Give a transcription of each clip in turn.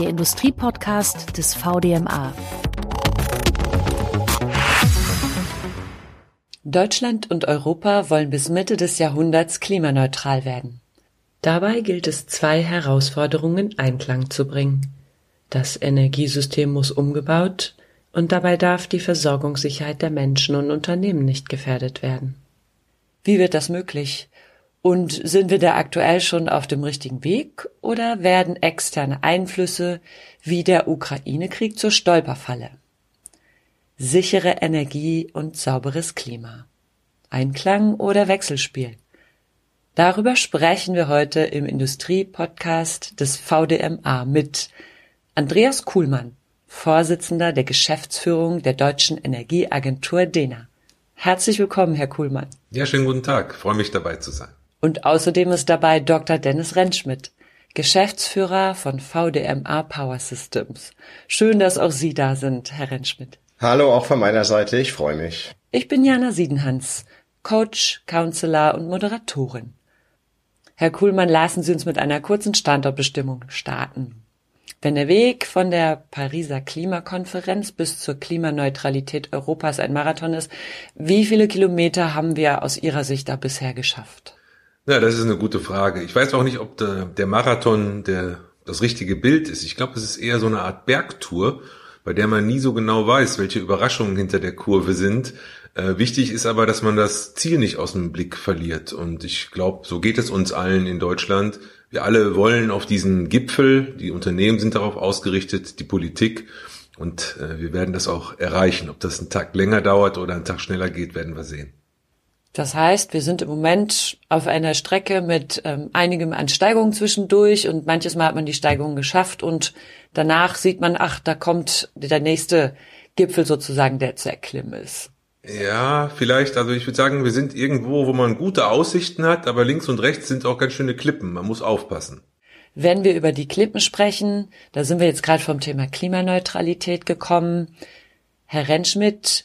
der Industriepodcast des VDMA. Deutschland und Europa wollen bis Mitte des Jahrhunderts klimaneutral werden. Dabei gilt es, zwei Herausforderungen in Einklang zu bringen. Das Energiesystem muss umgebaut und dabei darf die Versorgungssicherheit der Menschen und Unternehmen nicht gefährdet werden. Wie wird das möglich? Und sind wir da aktuell schon auf dem richtigen Weg oder werden externe Einflüsse wie der Ukraine-Krieg zur Stolperfalle? Sichere Energie und sauberes Klima. Einklang oder Wechselspiel? Darüber sprechen wir heute im Industrie-Podcast des VDMA mit Andreas Kuhlmann, Vorsitzender der Geschäftsführung der Deutschen Energieagentur DENA. Herzlich willkommen, Herr Kuhlmann. Ja, schönen guten Tag. freue mich dabei zu sein. Und außerdem ist dabei Dr. Dennis Rentschmidt, Geschäftsführer von VDMA Power Systems. Schön, dass auch Sie da sind, Herr Rentschmidt. Hallo, auch von meiner Seite. Ich freue mich. Ich bin Jana Siedenhans, Coach, Counselor und Moderatorin. Herr Kuhlmann, lassen Sie uns mit einer kurzen Standortbestimmung starten. Wenn der Weg von der Pariser Klimakonferenz bis zur Klimaneutralität Europas ein Marathon ist, wie viele Kilometer haben wir aus Ihrer Sicht da bisher geschafft? Ja, das ist eine gute Frage. Ich weiß auch nicht, ob der, der Marathon der, das richtige Bild ist. Ich glaube, es ist eher so eine Art Bergtour, bei der man nie so genau weiß, welche Überraschungen hinter der Kurve sind. Äh, wichtig ist aber, dass man das Ziel nicht aus dem Blick verliert. Und ich glaube, so geht es uns allen in Deutschland. Wir alle wollen auf diesen Gipfel. Die Unternehmen sind darauf ausgerichtet, die Politik. Und äh, wir werden das auch erreichen. Ob das einen Tag länger dauert oder einen Tag schneller geht, werden wir sehen. Das heißt, wir sind im Moment auf einer Strecke mit ähm, einigem an Steigungen zwischendurch und manches Mal hat man die Steigung geschafft und danach sieht man, ach, da kommt der nächste Gipfel sozusagen, der zu erklimmen ist. Ja, vielleicht. Also ich würde sagen, wir sind irgendwo, wo man gute Aussichten hat, aber links und rechts sind auch ganz schöne Klippen. Man muss aufpassen. Wenn wir über die Klippen sprechen, da sind wir jetzt gerade vom Thema Klimaneutralität gekommen. Herr Rentschmidt,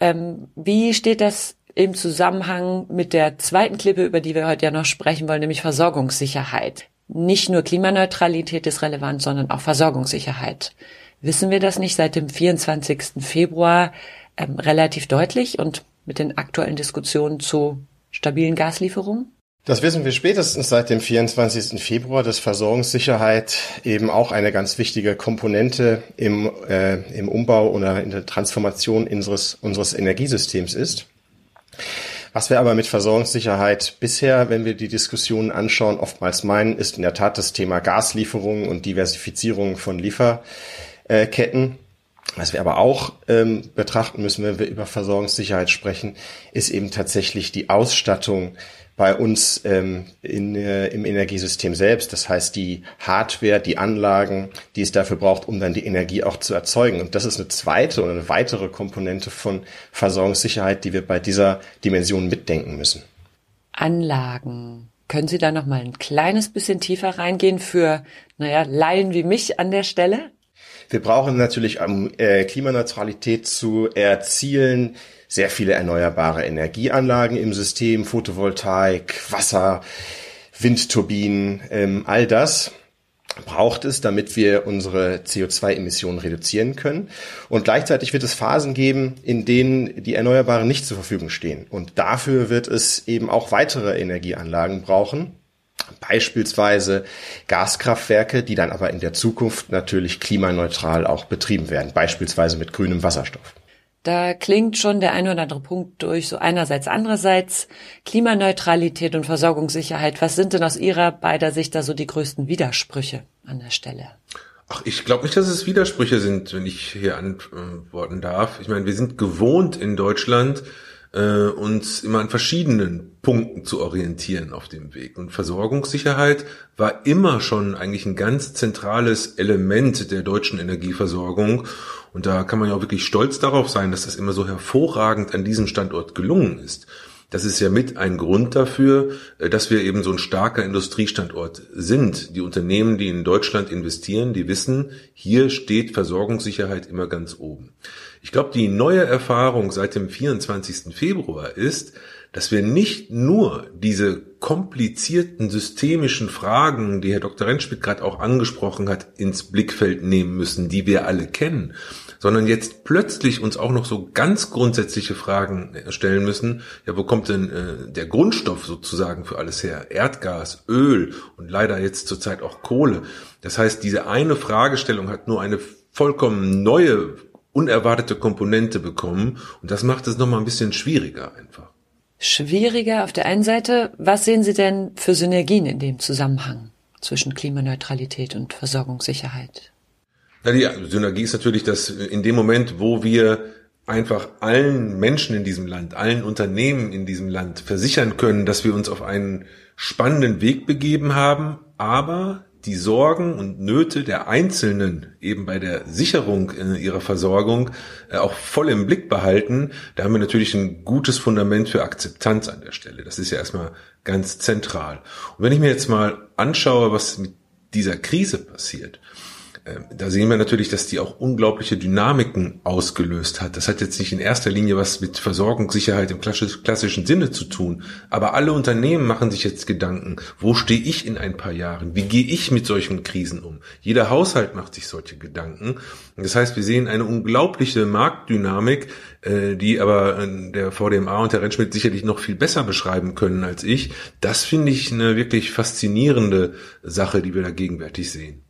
ähm, wie steht das im Zusammenhang mit der zweiten Klippe, über die wir heute ja noch sprechen wollen, nämlich Versorgungssicherheit. Nicht nur Klimaneutralität ist relevant, sondern auch Versorgungssicherheit. Wissen wir das nicht seit dem 24. Februar ähm, relativ deutlich und mit den aktuellen Diskussionen zu stabilen Gaslieferungen? Das wissen wir spätestens seit dem 24. Februar, dass Versorgungssicherheit eben auch eine ganz wichtige Komponente im, äh, im Umbau oder in der Transformation unseres, unseres Energiesystems ist. Was wir aber mit Versorgungssicherheit bisher, wenn wir die Diskussionen anschauen, oftmals meinen, ist in der Tat das Thema Gaslieferungen und Diversifizierung von Lieferketten. Was wir aber auch ähm, betrachten müssen, wenn wir über Versorgungssicherheit sprechen, ist eben tatsächlich die Ausstattung bei uns ähm, in, äh, im Energiesystem selbst. Das heißt, die Hardware, die Anlagen, die es dafür braucht, um dann die Energie auch zu erzeugen. Und das ist eine zweite oder eine weitere Komponente von Versorgungssicherheit, die wir bei dieser Dimension mitdenken müssen. Anlagen. Können Sie da noch mal ein kleines bisschen tiefer reingehen für, naja, Laien wie mich an der Stelle? Wir brauchen natürlich, um äh, Klimaneutralität zu erzielen, sehr viele erneuerbare Energieanlagen im System, Photovoltaik, Wasser, Windturbinen, ähm, all das braucht es, damit wir unsere CO2-Emissionen reduzieren können. Und gleichzeitig wird es Phasen geben, in denen die Erneuerbaren nicht zur Verfügung stehen. Und dafür wird es eben auch weitere Energieanlagen brauchen. Beispielsweise Gaskraftwerke, die dann aber in der Zukunft natürlich klimaneutral auch betrieben werden, beispielsweise mit grünem Wasserstoff. Da klingt schon der eine oder andere Punkt durch, so einerseits, andererseits Klimaneutralität und Versorgungssicherheit. Was sind denn aus Ihrer beider Sicht da so die größten Widersprüche an der Stelle? Ach, ich glaube nicht, dass es Widersprüche sind, wenn ich hier antworten darf. Ich meine, wir sind gewohnt in Deutschland, äh, uns immer an verschiedenen Punkten zu orientieren auf dem Weg. Und Versorgungssicherheit war immer schon eigentlich ein ganz zentrales Element der deutschen Energieversorgung. Und da kann man ja auch wirklich stolz darauf sein, dass das immer so hervorragend an diesem Standort gelungen ist. Das ist ja mit ein Grund dafür, äh, dass wir eben so ein starker Industriestandort sind. Die Unternehmen, die in Deutschland investieren, die wissen, hier steht Versorgungssicherheit immer ganz oben. Ich glaube, die neue Erfahrung seit dem 24. Februar ist, dass wir nicht nur diese komplizierten systemischen Fragen, die Herr Dr. Rentschmidt gerade auch angesprochen hat, ins Blickfeld nehmen müssen, die wir alle kennen, sondern jetzt plötzlich uns auch noch so ganz grundsätzliche Fragen stellen müssen. Ja, wo kommt denn äh, der Grundstoff sozusagen für alles her? Erdgas, Öl und leider jetzt zurzeit auch Kohle. Das heißt, diese eine Fragestellung hat nur eine vollkommen neue, unerwartete Komponente bekommen und das macht es nochmal ein bisschen schwieriger einfach. Schwieriger auf der einen Seite. Was sehen Sie denn für Synergien in dem Zusammenhang zwischen Klimaneutralität und Versorgungssicherheit? Na, die Synergie ist natürlich, dass in dem Moment, wo wir einfach allen Menschen in diesem Land, allen Unternehmen in diesem Land versichern können, dass wir uns auf einen spannenden Weg begeben haben, aber die Sorgen und Nöte der Einzelnen eben bei der Sicherung ihrer Versorgung äh, auch voll im Blick behalten, da haben wir natürlich ein gutes Fundament für Akzeptanz an der Stelle. Das ist ja erstmal ganz zentral. Und wenn ich mir jetzt mal anschaue, was mit dieser Krise passiert, da sehen wir natürlich, dass die auch unglaubliche Dynamiken ausgelöst hat. Das hat jetzt nicht in erster Linie was mit Versorgungssicherheit im klassischen Sinne zu tun, aber alle Unternehmen machen sich jetzt Gedanken, wo stehe ich in ein paar Jahren? Wie gehe ich mit solchen Krisen um? Jeder Haushalt macht sich solche Gedanken. Das heißt, wir sehen eine unglaubliche Marktdynamik, äh, die aber äh, der VDMA und der Rentschmidt sicherlich noch viel besser beschreiben können als ich. Das finde ich eine wirklich faszinierende Sache, die wir da gegenwärtig sehen.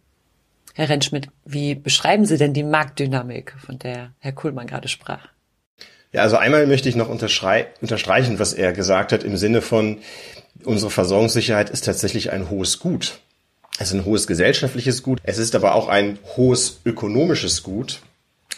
Herr Rentschmidt, wie beschreiben Sie denn die Marktdynamik, von der Herr Kuhlmann gerade sprach? Ja, also einmal möchte ich noch unterstreichen, was er gesagt hat, im Sinne von, unsere Versorgungssicherheit ist tatsächlich ein hohes Gut. Es ist ein hohes gesellschaftliches Gut. Es ist aber auch ein hohes ökonomisches Gut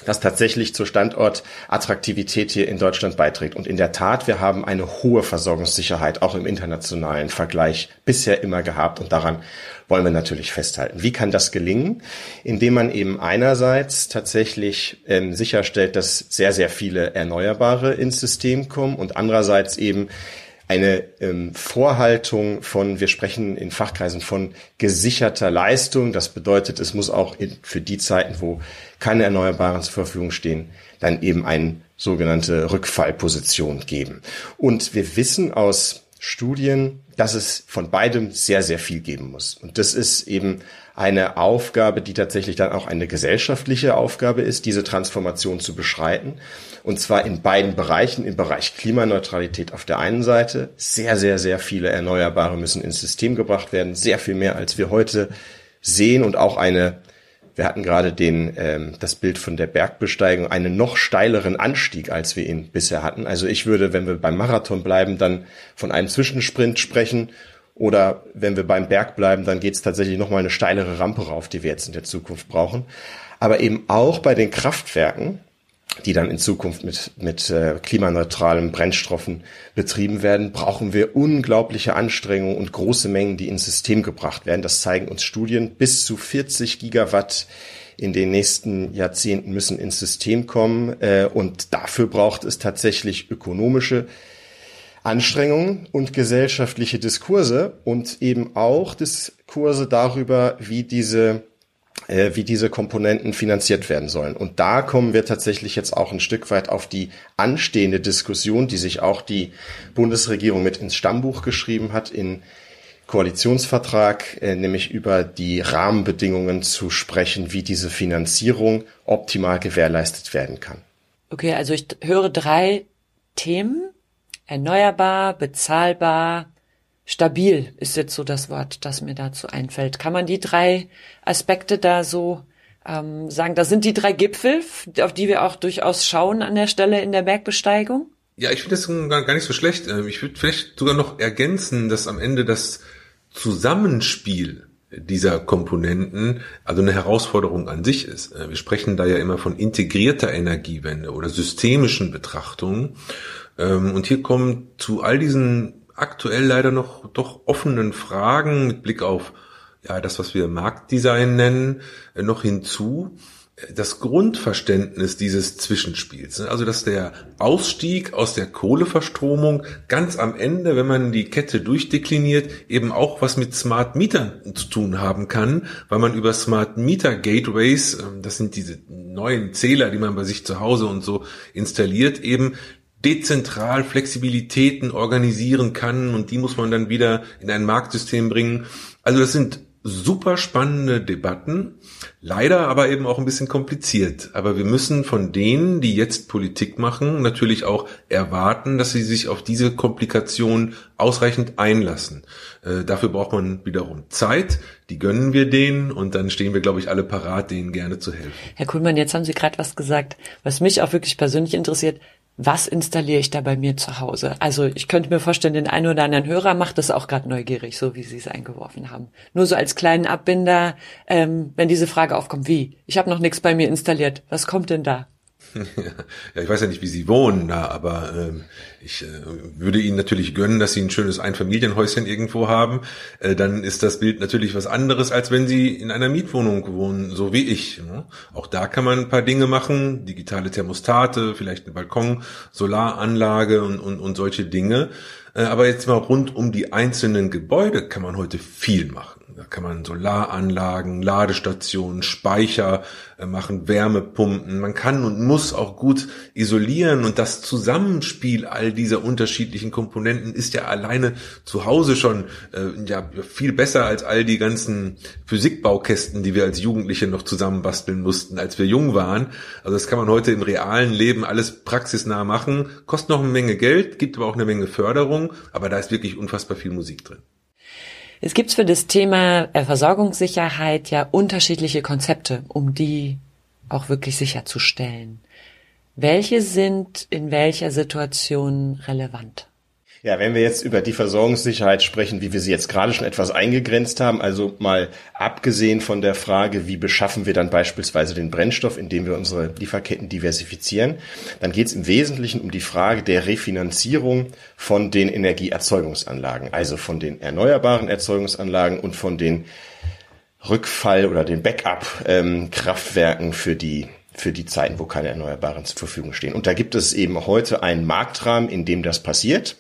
das tatsächlich zur Standortattraktivität hier in Deutschland beiträgt. Und in der Tat, wir haben eine hohe Versorgungssicherheit auch im internationalen Vergleich bisher immer gehabt und daran wollen wir natürlich festhalten. Wie kann das gelingen? Indem man eben einerseits tatsächlich ähm, sicherstellt, dass sehr, sehr viele Erneuerbare ins System kommen und andererseits eben eine ähm, Vorhaltung von, wir sprechen in Fachkreisen von gesicherter Leistung. Das bedeutet, es muss auch in, für die Zeiten, wo keine Erneuerbaren zur Verfügung stehen, dann eben eine sogenannte Rückfallposition geben. Und wir wissen aus Studien, dass es von beidem sehr, sehr viel geben muss. Und das ist eben eine Aufgabe, die tatsächlich dann auch eine gesellschaftliche Aufgabe ist, diese Transformation zu beschreiten. Und zwar in beiden Bereichen. Im Bereich Klimaneutralität auf der einen Seite. Sehr, sehr, sehr viele Erneuerbare müssen ins System gebracht werden. Sehr viel mehr, als wir heute sehen. Und auch eine, wir hatten gerade den, ähm, das Bild von der Bergbesteigung, einen noch steileren Anstieg, als wir ihn bisher hatten. Also ich würde, wenn wir beim Marathon bleiben, dann von einem Zwischensprint sprechen. Oder wenn wir beim Berg bleiben, dann geht es tatsächlich nochmal eine steilere Rampe rauf, die wir jetzt in der Zukunft brauchen. Aber eben auch bei den Kraftwerken, die dann in Zukunft mit, mit äh, klimaneutralen Brennstoffen betrieben werden, brauchen wir unglaubliche Anstrengungen und große Mengen, die ins System gebracht werden. Das zeigen uns Studien. Bis zu 40 Gigawatt in den nächsten Jahrzehnten müssen ins System kommen. Äh, und dafür braucht es tatsächlich ökonomische Anstrengungen und gesellschaftliche Diskurse und eben auch Diskurse darüber, wie diese äh, wie diese Komponenten finanziert werden sollen. Und da kommen wir tatsächlich jetzt auch ein Stück weit auf die anstehende Diskussion, die sich auch die Bundesregierung mit ins Stammbuch geschrieben hat, in Koalitionsvertrag, äh, nämlich über die Rahmenbedingungen zu sprechen, wie diese Finanzierung optimal gewährleistet werden kann. Okay, also ich höre drei Themen. Erneuerbar, bezahlbar, Stabil ist jetzt so das Wort, das mir dazu einfällt. Kann man die drei Aspekte da so ähm, sagen? Das sind die drei Gipfel, auf die wir auch durchaus schauen an der Stelle in der Bergbesteigung? Ja, ich finde das gar nicht so schlecht. Ähm, ich würde vielleicht sogar noch ergänzen, dass am Ende das Zusammenspiel dieser Komponenten also eine Herausforderung an sich ist. Äh, wir sprechen da ja immer von integrierter Energiewende oder systemischen Betrachtungen. Ähm, und hier kommen zu all diesen aktuell leider noch doch offenen Fragen mit Blick auf ja das, was wir Marktdesign nennen, äh, noch hinzu. Das Grundverständnis dieses Zwischenspiels, also dass der Ausstieg aus der Kohleverstromung ganz am Ende, wenn man die Kette durchdekliniert, eben auch was mit Smart Mietern zu tun haben kann, weil man über Smart Meter Gateways, ähm, das sind diese neuen Zähler, die man bei sich zu Hause und so installiert, eben dezentral Flexibilitäten organisieren kann und die muss man dann wieder in ein Marktsystem bringen. Also das sind super spannende Debatten, leider aber eben auch ein bisschen kompliziert. Aber wir müssen von denen, die jetzt Politik machen, natürlich auch erwarten, dass sie sich auf diese Komplikation ausreichend einlassen. Äh, dafür braucht man wiederum Zeit, die gönnen wir denen und dann stehen wir, glaube ich, alle parat, denen gerne zu helfen. Herr Kuhlmann, jetzt haben Sie gerade was gesagt, was mich auch wirklich persönlich interessiert was installiere ich da bei mir zu Hause? Also ich könnte mir vorstellen, den einen oder anderen Hörer macht das auch gerade neugierig, so wie Sie es eingeworfen haben. Nur so als kleinen Abbinder, ähm, wenn diese Frage aufkommt, wie? Ich habe noch nichts bei mir installiert. Was kommt denn da? Ja, ich weiß ja nicht, wie Sie wohnen da, aber ähm, ich äh, würde Ihnen natürlich gönnen, dass Sie ein schönes Einfamilienhäuschen irgendwo haben. Äh, dann ist das Bild natürlich was anderes, als wenn Sie in einer Mietwohnung wohnen, so wie ich. Ne? Auch da kann man ein paar Dinge machen, digitale Thermostate, vielleicht eine Balkon, Solaranlage und, und, und solche Dinge. Äh, aber jetzt mal rund um die einzelnen Gebäude kann man heute viel machen. Da kann man Solaranlagen, Ladestationen, Speicher äh, machen, Wärmepumpen. Man kann und muss auch gut isolieren und das Zusammenspiel all dieser unterschiedlichen Komponenten ist ja alleine zu Hause schon äh, ja viel besser als all die ganzen Physikbaukästen, die wir als Jugendliche noch zusammenbasteln mussten, als wir jung waren. Also das kann man heute im realen Leben alles praxisnah machen. Kostet noch eine Menge Geld, gibt aber auch eine Menge Förderung, aber da ist wirklich unfassbar viel Musik drin. Es gibt für das Thema äh, Versorgungssicherheit ja unterschiedliche Konzepte, um die auch wirklich sicherzustellen. Welche sind in welcher Situation relevant? Ja, wenn wir jetzt über die Versorgungssicherheit sprechen, wie wir sie jetzt gerade schon etwas eingegrenzt haben, also mal abgesehen von der Frage, wie beschaffen wir dann beispielsweise den Brennstoff, indem wir unsere Lieferketten diversifizieren, dann geht es im Wesentlichen um die Frage der Refinanzierung von den Energieerzeugungsanlagen, also von den erneuerbaren Erzeugungsanlagen und von den Rückfall oder den Backup-Kraftwerken für die für die Zeiten, wo keine Erneuerbaren zur Verfügung stehen. Und da gibt es eben heute einen Marktrahmen, in dem das passiert.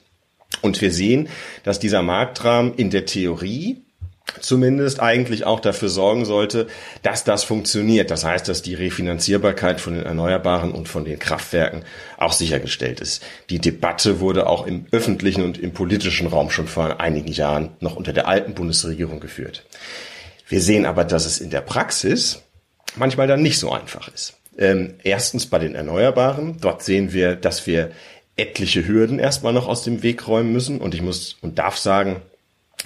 Und wir sehen, dass dieser Marktrahmen in der Theorie zumindest eigentlich auch dafür sorgen sollte, dass das funktioniert. Das heißt, dass die Refinanzierbarkeit von den Erneuerbaren und von den Kraftwerken auch sichergestellt ist. Die Debatte wurde auch im öffentlichen und im politischen Raum schon vor einigen Jahren noch unter der alten Bundesregierung geführt. Wir sehen aber, dass es in der Praxis manchmal dann nicht so einfach ist. Ähm, erstens bei den Erneuerbaren. Dort sehen wir, dass wir etliche Hürden erstmal noch aus dem Weg räumen müssen. Und ich muss und darf sagen,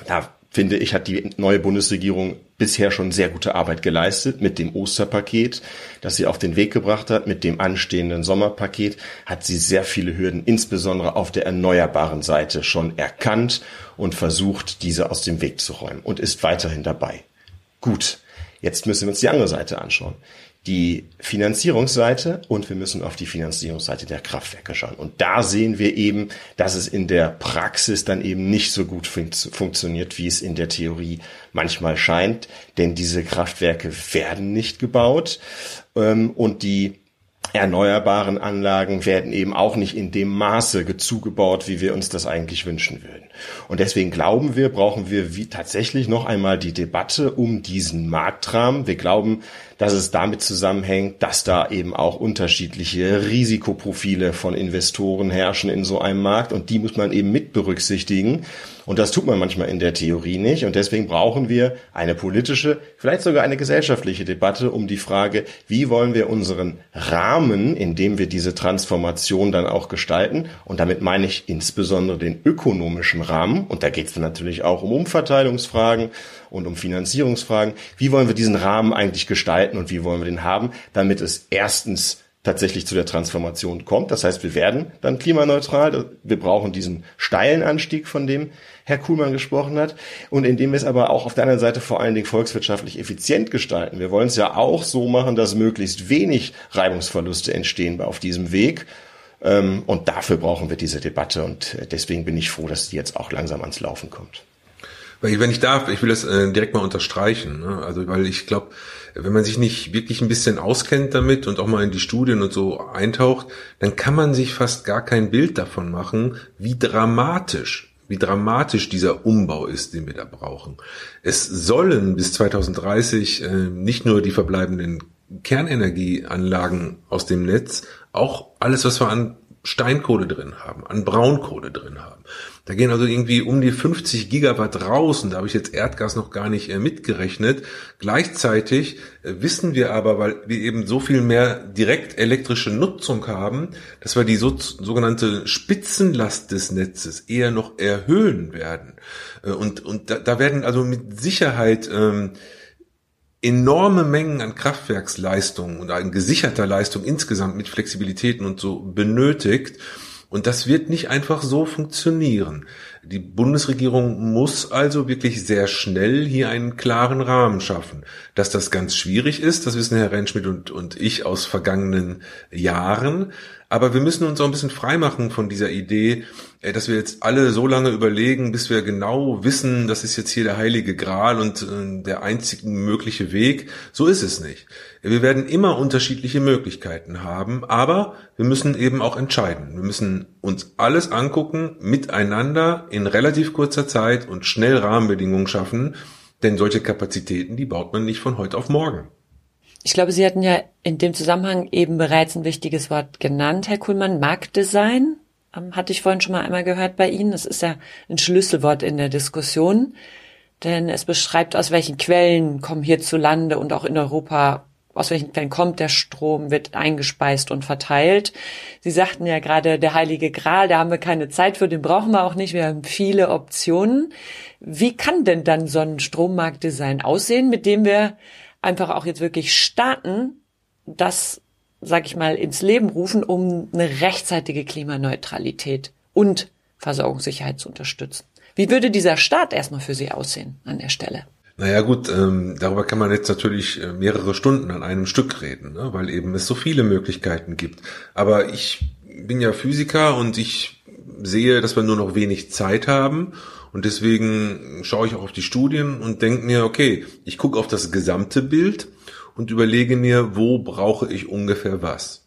da finde ich, hat die neue Bundesregierung bisher schon sehr gute Arbeit geleistet mit dem Osterpaket, das sie auf den Weg gebracht hat, mit dem anstehenden Sommerpaket, hat sie sehr viele Hürden, insbesondere auf der erneuerbaren Seite, schon erkannt und versucht, diese aus dem Weg zu räumen und ist weiterhin dabei. Gut, jetzt müssen wir uns die andere Seite anschauen die Finanzierungsseite und wir müssen auf die Finanzierungsseite der Kraftwerke schauen. Und da sehen wir eben, dass es in der Praxis dann eben nicht so gut fun funktioniert, wie es in der Theorie manchmal scheint. Denn diese Kraftwerke werden nicht gebaut ähm, und die erneuerbaren Anlagen werden eben auch nicht in dem Maße zugebaut, wie wir uns das eigentlich wünschen würden. Und deswegen glauben wir, brauchen wir wie tatsächlich noch einmal die Debatte um diesen Marktrahmen. Wir glauben, dass es damit zusammenhängt, dass da eben auch unterschiedliche Risikoprofile von Investoren herrschen in so einem Markt und die muss man eben mit berücksichtigen. Und das tut man manchmal in der Theorie nicht. Und deswegen brauchen wir eine politische, vielleicht sogar eine gesellschaftliche Debatte um die Frage, wie wollen wir unseren Rahmen, in dem wir diese Transformation dann auch gestalten. Und damit meine ich insbesondere den ökonomischen Rahmen. Und da geht es natürlich auch um Umverteilungsfragen und um Finanzierungsfragen. Wie wollen wir diesen Rahmen eigentlich gestalten und wie wollen wir den haben, damit es erstens tatsächlich zu der Transformation kommt. Das heißt, wir werden dann klimaneutral. Wir brauchen diesen steilen Anstieg, von dem Herr Kuhlmann gesprochen hat. Und indem wir es aber auch auf der anderen Seite vor allen Dingen volkswirtschaftlich effizient gestalten. Wir wollen es ja auch so machen, dass möglichst wenig Reibungsverluste entstehen auf diesem Weg. Ähm, und dafür brauchen wir diese Debatte. Und deswegen bin ich froh, dass die jetzt auch langsam ans Laufen kommt. Wenn ich darf, ich will das äh, direkt mal unterstreichen. Ne? Also, weil ich glaube, wenn man sich nicht wirklich ein bisschen auskennt damit und auch mal in die Studien und so eintaucht, dann kann man sich fast gar kein Bild davon machen, wie dramatisch wie dramatisch dieser Umbau ist, den wir da brauchen. Es sollen bis 2030 äh, nicht nur die verbleibenden Kernenergieanlagen aus dem Netz, auch alles, was wir an Steinkohle drin haben, an Braunkohle drin haben. Da gehen also irgendwie um die 50 Gigawatt raus und da habe ich jetzt Erdgas noch gar nicht äh, mitgerechnet. Gleichzeitig äh, wissen wir aber, weil wir eben so viel mehr direkt elektrische Nutzung haben, dass wir die so, sogenannte Spitzenlast des Netzes eher noch erhöhen werden. Äh, und, und da, da werden also mit Sicherheit ähm, enorme Mengen an Kraftwerksleistung und an gesicherter Leistung insgesamt mit Flexibilitäten und so benötigt. Und das wird nicht einfach so funktionieren. Die Bundesregierung muss also wirklich sehr schnell hier einen klaren Rahmen schaffen. Dass das ganz schwierig ist, das wissen Herr Rentschmidt und, und ich aus vergangenen Jahren. Aber wir müssen uns auch ein bisschen freimachen von dieser Idee, äh, dass wir jetzt alle so lange überlegen, bis wir genau wissen, das ist jetzt hier der heilige Gral und äh, der einzige mögliche Weg. So ist es nicht. Wir werden immer unterschiedliche Möglichkeiten haben, aber wir müssen eben auch entscheiden. Wir müssen uns alles angucken, miteinander in relativ kurzer Zeit und schnell Rahmenbedingungen schaffen, denn solche Kapazitäten, die baut man nicht von heute auf morgen. Ich glaube, Sie hatten ja in dem Zusammenhang eben bereits ein wichtiges Wort genannt, Herr Kuhlmann, Marktdesign. Ähm, hatte ich vorhin schon mal einmal gehört bei Ihnen. Das ist ja ein Schlüsselwort in der Diskussion, denn es beschreibt, aus welchen Quellen kommen hierzulande und auch in Europa aus welchen Quellen kommt der Strom, wird eingespeist und verteilt. Sie sagten ja gerade, der heilige Gral, da haben wir keine Zeit für, den brauchen wir auch nicht. Wir haben viele Optionen. Wie kann denn dann so ein Strommarktdesign aussehen, mit dem wir einfach auch jetzt wirklich starten, das, sag ich mal, ins Leben rufen, um eine rechtzeitige Klimaneutralität und Versorgungssicherheit zu unterstützen. Wie würde dieser Start erstmal für Sie aussehen an der Stelle? Naja gut, ähm, darüber kann man jetzt natürlich äh, mehrere Stunden an einem Stück reden, ne? weil eben es so viele Möglichkeiten gibt. Aber ich bin ja Physiker und ich sehe, dass wir nur noch wenig Zeit haben und deswegen schaue ich auch auf die Studien und denke mir, okay, ich gucke auf das gesamte Bild und überlege mir, wo brauche ich ungefähr was.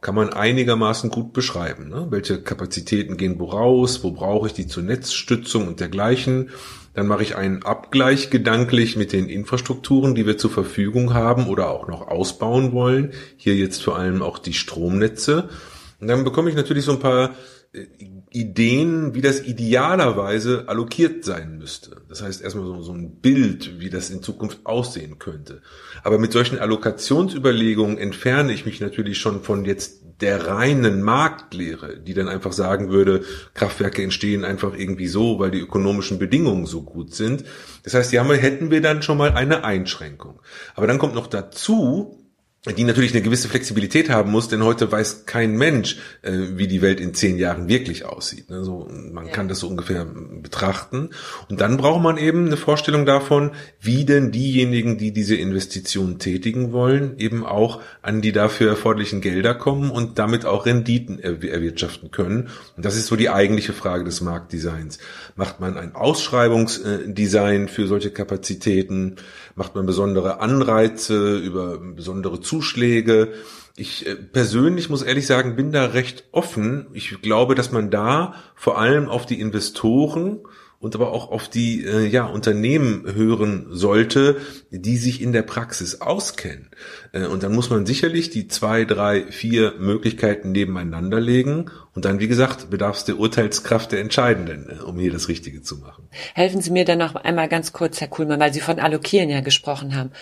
Kann man einigermaßen gut beschreiben. Ne? Welche Kapazitäten gehen wo raus, wo brauche ich die zur Netzstützung und dergleichen. Dann mache ich einen Abgleich gedanklich mit den Infrastrukturen, die wir zur Verfügung haben oder auch noch ausbauen wollen. Hier jetzt vor allem auch die Stromnetze. Und dann bekomme ich natürlich so ein paar äh, Ideen, wie das idealerweise allokiert sein müsste. Das heißt erstmal so, so ein Bild, wie das in Zukunft aussehen könnte. Aber mit solchen Allokationsüberlegungen entferne ich mich natürlich schon von jetzt der reinen Marktlehre, die dann einfach sagen würde, Kraftwerke entstehen einfach irgendwie so, weil die ökonomischen Bedingungen so gut sind. Das heißt, ja, hätten wir dann schon mal eine Einschränkung. Aber dann kommt noch dazu, die natürlich eine gewisse Flexibilität haben muss, denn heute weiß kein Mensch, äh, wie die Welt in zehn Jahren wirklich aussieht. Ne? So, man ja. kann das so ungefähr betrachten. Und dann braucht man eben eine Vorstellung davon, wie denn diejenigen, die diese Investitionen tätigen wollen, eben auch an die dafür erforderlichen Gelder kommen und damit auch Renditen erwirtschaften können. Und das ist so die eigentliche Frage des Marktdesigns. Macht man ein Ausschreibungsdesign für solche Kapazitäten? Macht man besondere Anreize über besondere Zuschläge. Ich äh, persönlich muss ehrlich sagen, bin da recht offen. Ich glaube, dass man da vor allem auf die Investoren und aber auch auf die äh, ja, Unternehmen hören sollte, die sich in der Praxis auskennen. Äh, und dann muss man sicherlich die zwei, drei, vier Möglichkeiten nebeneinander legen und dann, wie gesagt, bedarf es der Urteilskraft der Entscheidenden, äh, um hier das Richtige zu machen. Helfen Sie mir dann noch einmal ganz kurz, Herr Kuhlmann, weil Sie von Allokieren ja gesprochen haben.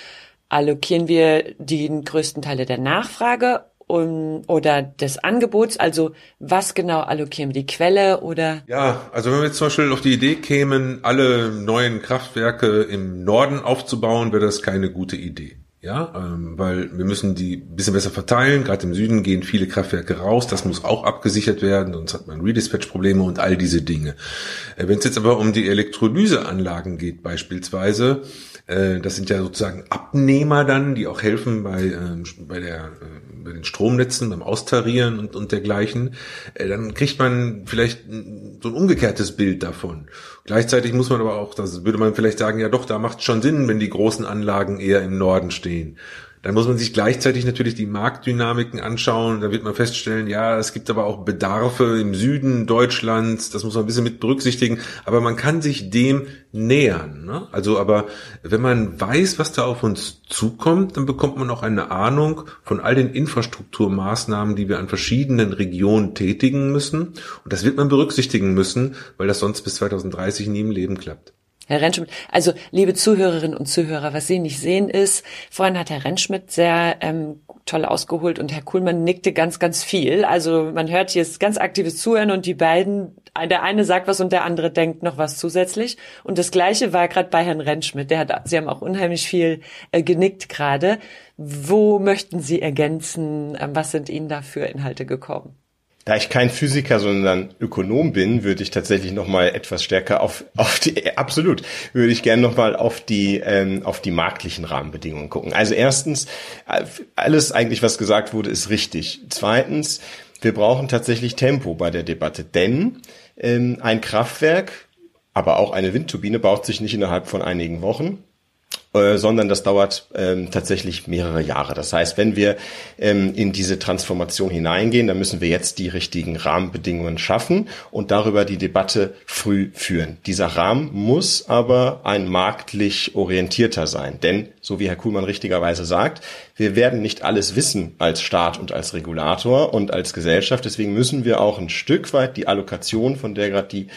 Allokieren wir die größten Teile der Nachfrage um, oder des Angebots? Also was genau allokieren wir? Die Quelle oder? Ja, also wenn wir jetzt zum Beispiel auf die Idee kämen, alle neuen Kraftwerke im Norden aufzubauen, wäre das keine gute Idee. Ja, ähm, weil wir müssen die bisschen besser verteilen. Gerade im Süden gehen viele Kraftwerke raus. Das muss auch abgesichert werden, sonst hat man Redispatch-Probleme und all diese Dinge. Äh, wenn es jetzt aber um die Elektrolyseanlagen geht beispielsweise, äh, das sind ja sozusagen Abnehmer dann, die auch helfen bei, äh, bei, der, äh, bei den Stromnetzen, beim Austarieren und, und dergleichen. Äh, dann kriegt man vielleicht so ein umgekehrtes Bild davon. Gleichzeitig muss man aber auch, das würde man vielleicht sagen, ja doch, da macht es schon Sinn, wenn die großen Anlagen eher im Norden stehen. Dann muss man sich gleichzeitig natürlich die Marktdynamiken anschauen. Da wird man feststellen, ja, es gibt aber auch Bedarfe im Süden Deutschlands. Das muss man ein bisschen mit berücksichtigen. Aber man kann sich dem nähern. Ne? Also, aber wenn man weiß, was da auf uns zukommt, dann bekommt man auch eine Ahnung von all den Infrastrukturmaßnahmen, die wir an verschiedenen Regionen tätigen müssen. Und das wird man berücksichtigen müssen, weil das sonst bis 2030 nie im Leben klappt. Herr Rentschmidt, also liebe Zuhörerinnen und Zuhörer, was Sie nicht sehen ist, vorhin hat Herr Rentschmidt sehr ähm, toll ausgeholt und Herr Kuhlmann nickte ganz, ganz viel. Also man hört hier ganz aktives Zuhören und die beiden, der eine sagt was und der andere denkt noch was zusätzlich. Und das Gleiche war gerade bei Herrn Rentschmidt. Der hat, Sie haben auch unheimlich viel äh, genickt gerade. Wo möchten Sie ergänzen? Ähm, was sind Ihnen da für Inhalte gekommen? Da ich kein Physiker, sondern Ökonom bin, würde ich tatsächlich noch mal etwas stärker auf, auf die, absolut, würde ich gerne noch mal auf die, ähm, auf die marktlichen Rahmenbedingungen gucken. Also erstens, alles eigentlich, was gesagt wurde, ist richtig. Zweitens, wir brauchen tatsächlich Tempo bei der Debatte, denn ähm, ein Kraftwerk, aber auch eine Windturbine baut sich nicht innerhalb von einigen Wochen äh, sondern das dauert ähm, tatsächlich mehrere Jahre. Das heißt, wenn wir ähm, in diese Transformation hineingehen, dann müssen wir jetzt die richtigen Rahmenbedingungen schaffen und darüber die Debatte früh führen. Dieser Rahmen muss aber ein marktlich orientierter sein, denn so wie Herr Kuhlmann richtigerweise sagt, wir werden nicht alles wissen als Staat und als Regulator und als Gesellschaft. Deswegen müssen wir auch ein Stück weit die Allokation, von der gerade die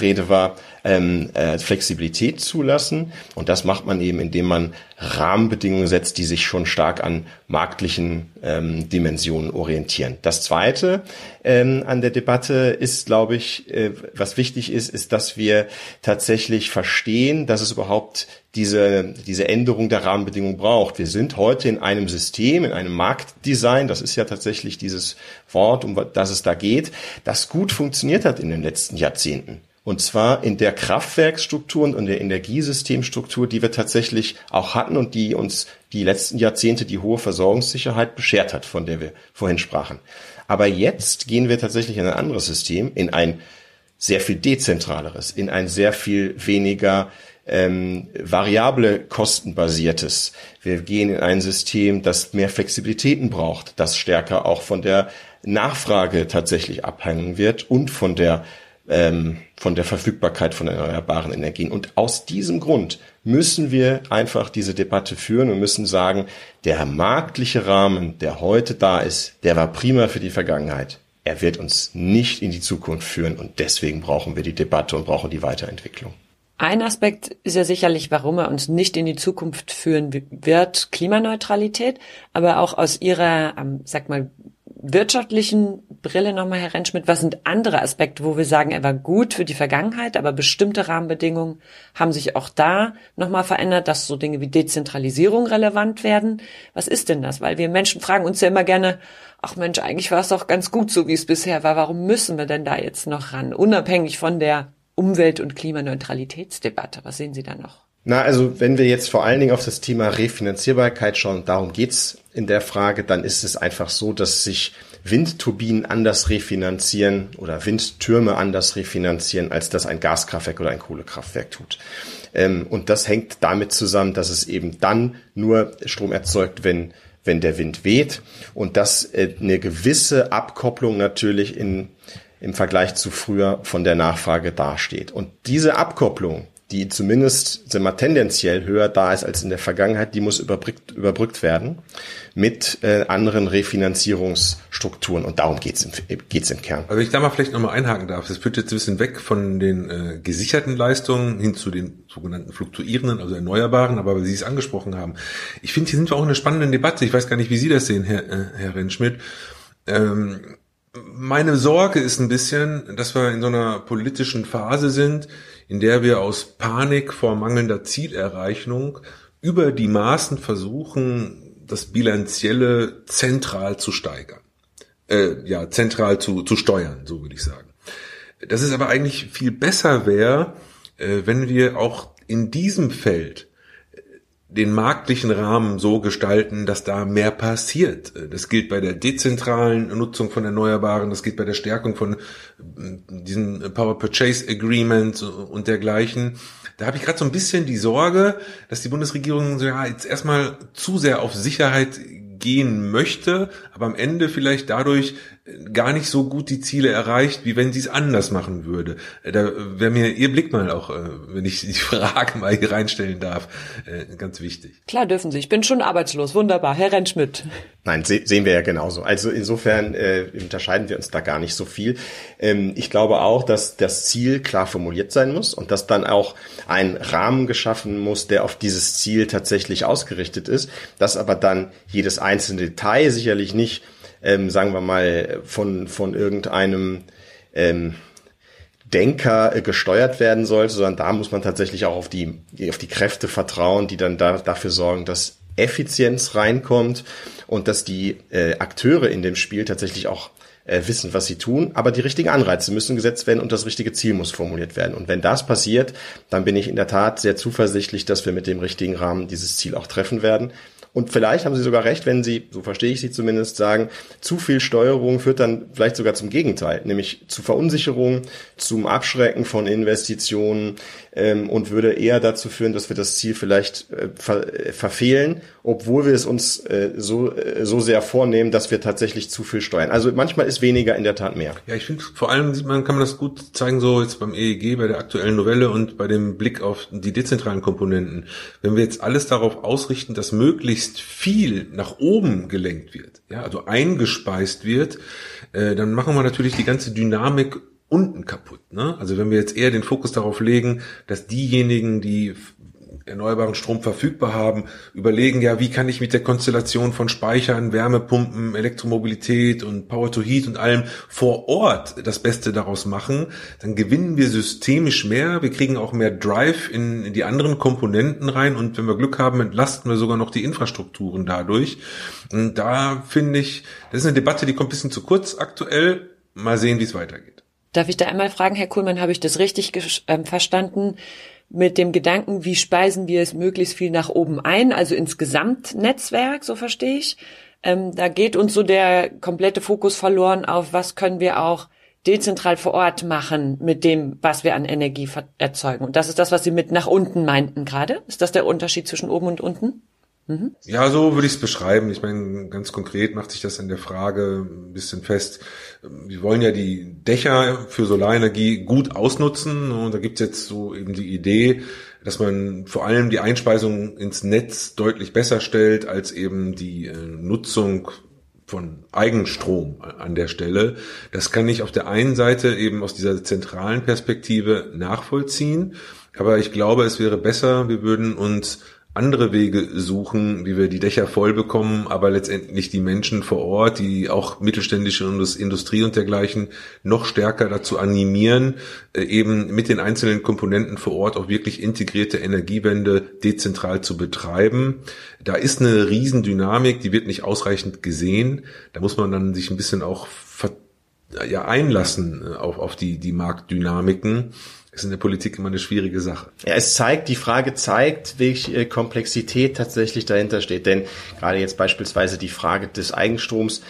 Rede war, ähm, äh, Flexibilität zulassen. Und das macht man eben, indem man Rahmenbedingungen setzt, die sich schon stark an marktlichen ähm, Dimensionen orientieren. Das Zweite ähm, an der Debatte ist, glaube ich, äh, was wichtig ist, ist, dass wir tatsächlich verstehen, dass es überhaupt diese, diese Änderung der Rahmenbedingungen braucht. Wir sind heute in einem System, in einem Marktdesign, das ist ja tatsächlich dieses Wort, um das es da geht, das gut funktioniert hat in den letzten Jahrzehnten. Und zwar in der Kraftwerksstruktur und in der Energiesystemstruktur, die wir tatsächlich auch hatten und die uns die letzten Jahrzehnte die hohe Versorgungssicherheit beschert hat, von der wir vorhin sprachen. Aber jetzt gehen wir tatsächlich in ein anderes System, in ein sehr viel dezentraleres, in ein sehr viel weniger ähm, variable kostenbasiertes. Wir gehen in ein System, das mehr Flexibilitäten braucht, das stärker auch von der Nachfrage tatsächlich abhängen wird und von der ähm, von der Verfügbarkeit von erneuerbaren Energien. Und aus diesem Grund müssen wir einfach diese Debatte führen und müssen sagen, der marktliche Rahmen, der heute da ist, der war prima für die Vergangenheit. Er wird uns nicht in die Zukunft führen und deswegen brauchen wir die Debatte und brauchen die Weiterentwicklung. Ein Aspekt ist ja sicherlich, warum er uns nicht in die Zukunft führen wird, Klimaneutralität, aber auch aus Ihrer, ähm, sag mal, wirtschaftlichen Brille nochmal, Herr Rentschmidt, was sind andere Aspekte, wo wir sagen, er war gut für die Vergangenheit, aber bestimmte Rahmenbedingungen haben sich auch da nochmal verändert, dass so Dinge wie Dezentralisierung relevant werden. Was ist denn das? Weil wir Menschen fragen uns ja immer gerne, ach Mensch, eigentlich war es doch ganz gut so, wie es bisher war. Warum müssen wir denn da jetzt noch ran? Unabhängig von der Umwelt- und Klimaneutralitätsdebatte. Was sehen Sie da noch? Na, also wenn wir jetzt vor allen Dingen auf das Thema Refinanzierbarkeit schauen, darum geht's in der Frage, dann ist es einfach so, dass sich Windturbinen anders refinanzieren oder Windtürme anders refinanzieren, als das ein Gaskraftwerk oder ein Kohlekraftwerk tut. Ähm, und das hängt damit zusammen, dass es eben dann nur Strom erzeugt, wenn wenn der Wind weht und dass äh, eine gewisse Abkopplung natürlich in, im Vergleich zu früher von der Nachfrage dasteht. Und diese Abkopplung, die zumindest sind wir tendenziell höher da ist als in der Vergangenheit, die muss überbrückt, überbrückt werden mit äh, anderen Refinanzierungsstrukturen und darum geht's im, geht's im Kern. Also ich da mal vielleicht nochmal einhaken darf, das führt jetzt ein bisschen weg von den äh, gesicherten Leistungen hin zu den sogenannten fluktuierenden, also erneuerbaren, aber weil Sie es angesprochen haben. Ich finde, hier sind wir auch in einer spannenden Debatte. Ich weiß gar nicht, wie Sie das sehen, Herr, äh, Herr Rentschmidt. Ähm, meine Sorge ist ein bisschen, dass wir in so einer politischen Phase sind, in der wir aus Panik vor mangelnder Zielerreichung über die Maßen versuchen, das Bilanzielle zentral zu steigern. Äh, ja, zentral zu, zu steuern, so würde ich sagen. Dass es aber eigentlich viel besser wäre, äh, wenn wir auch in diesem Feld den marktlichen Rahmen so gestalten, dass da mehr passiert. Das gilt bei der dezentralen Nutzung von Erneuerbaren, das gilt bei der Stärkung von äh, diesen Power Purchase Agreements und dergleichen. Da habe ich gerade so ein bisschen die Sorge, dass die Bundesregierung so, ja, jetzt erstmal zu sehr auf Sicherheit gehen möchte, aber am Ende vielleicht dadurch gar nicht so gut die Ziele erreicht, wie wenn sie es anders machen würde. Äh, da wäre mir Ihr Blick mal auch, äh, wenn ich die Frage mal hier reinstellen darf, äh, ganz wichtig. Klar dürfen Sie. Ich bin schon arbeitslos. Wunderbar. Herr Rentschmidt. Nein, se sehen wir ja genauso. Also insofern äh, unterscheiden wir uns da gar nicht so viel. Ähm, ich glaube auch, dass das Ziel klar formuliert sein muss und dass dann auch ein Rahmen geschaffen muss, der auf dieses Ziel tatsächlich ausgerichtet ist, dass aber dann jedes einzelne Detail sicherlich nicht ähm, sagen wir mal, von, von irgendeinem ähm, Denker äh, gesteuert werden sollte, sondern da muss man tatsächlich auch auf die, auf die Kräfte vertrauen, die dann da, dafür sorgen, dass Effizienz reinkommt und dass die äh, Akteure in dem Spiel tatsächlich auch äh, wissen, was sie tun, aber die richtigen Anreize müssen gesetzt werden und das richtige Ziel muss formuliert werden. Und wenn das passiert, dann bin ich in der Tat sehr zuversichtlich, dass wir mit dem richtigen Rahmen dieses Ziel auch treffen werden. Und vielleicht haben Sie sogar recht, wenn Sie, so verstehe ich Sie zumindest, sagen, zu viel Steuerung führt dann vielleicht sogar zum Gegenteil, nämlich zu Verunsicherung, zum Abschrecken von Investitionen ähm, und würde eher dazu führen, dass wir das Ziel vielleicht äh, ver äh, verfehlen, obwohl wir es uns äh, so, äh, so sehr vornehmen, dass wir tatsächlich zu viel steuern. Also manchmal ist weniger in der Tat mehr. Ja, ich finde, vor allem sieht man, kann man das gut zeigen, so jetzt beim EEG, bei der aktuellen Novelle und bei dem Blick auf die dezentralen Komponenten. Wenn wir jetzt alles darauf ausrichten, dass möglichst möglichst viel nach oben gelenkt wird, ja, also eingespeist wird, äh, dann machen wir natürlich die ganze Dynamik unten kaputt. Ne? Also wenn wir jetzt eher den Fokus darauf legen, dass diejenigen, die erneuerbaren Strom verfügbar haben, überlegen ja, wie kann ich mit der Konstellation von Speichern, Wärmepumpen, Elektromobilität und Power to Heat und allem vor Ort das Beste daraus machen, dann gewinnen wir systemisch mehr, wir kriegen auch mehr Drive in, in die anderen Komponenten rein und wenn wir Glück haben, entlasten wir sogar noch die Infrastrukturen dadurch. Und da finde ich, das ist eine Debatte, die kommt ein bisschen zu kurz aktuell. Mal sehen, wie es weitergeht. Darf ich da einmal fragen, Herr Kuhlmann, habe ich das richtig äh, verstanden? Mit dem Gedanken, wie speisen wir es möglichst viel nach oben ein, also ins Gesamtnetzwerk, so verstehe ich. Ähm, da geht uns so der komplette Fokus verloren auf, was können wir auch dezentral vor Ort machen mit dem, was wir an Energie erzeugen. Und das ist das, was Sie mit nach unten meinten gerade. Ist das der Unterschied zwischen oben und unten? Mhm. Ja, so würde ich es beschreiben. Ich meine, ganz konkret macht sich das in der Frage ein bisschen fest. Wir wollen ja die Dächer für Solarenergie gut ausnutzen und da gibt's jetzt so eben die Idee, dass man vor allem die Einspeisung ins Netz deutlich besser stellt als eben die äh, Nutzung von Eigenstrom an der Stelle. Das kann ich auf der einen Seite eben aus dieser zentralen Perspektive nachvollziehen, aber ich glaube, es wäre besser, wir würden uns andere Wege suchen, wie wir die Dächer voll bekommen, aber letztendlich die Menschen vor Ort, die auch mittelständische Industrie und dergleichen noch stärker dazu animieren, äh, eben mit den einzelnen Komponenten vor Ort auch wirklich integrierte Energiewende dezentral zu betreiben. Da ist eine Riesendynamik, die wird nicht ausreichend gesehen. Da muss man dann sich ein bisschen auch ja, einlassen äh, auf, auf die, die Marktdynamiken ist in der Politik immer eine schwierige Sache. Ja, es zeigt, die Frage zeigt, welche äh, Komplexität tatsächlich dahinter steht. Denn gerade jetzt beispielsweise die Frage des Eigenstroms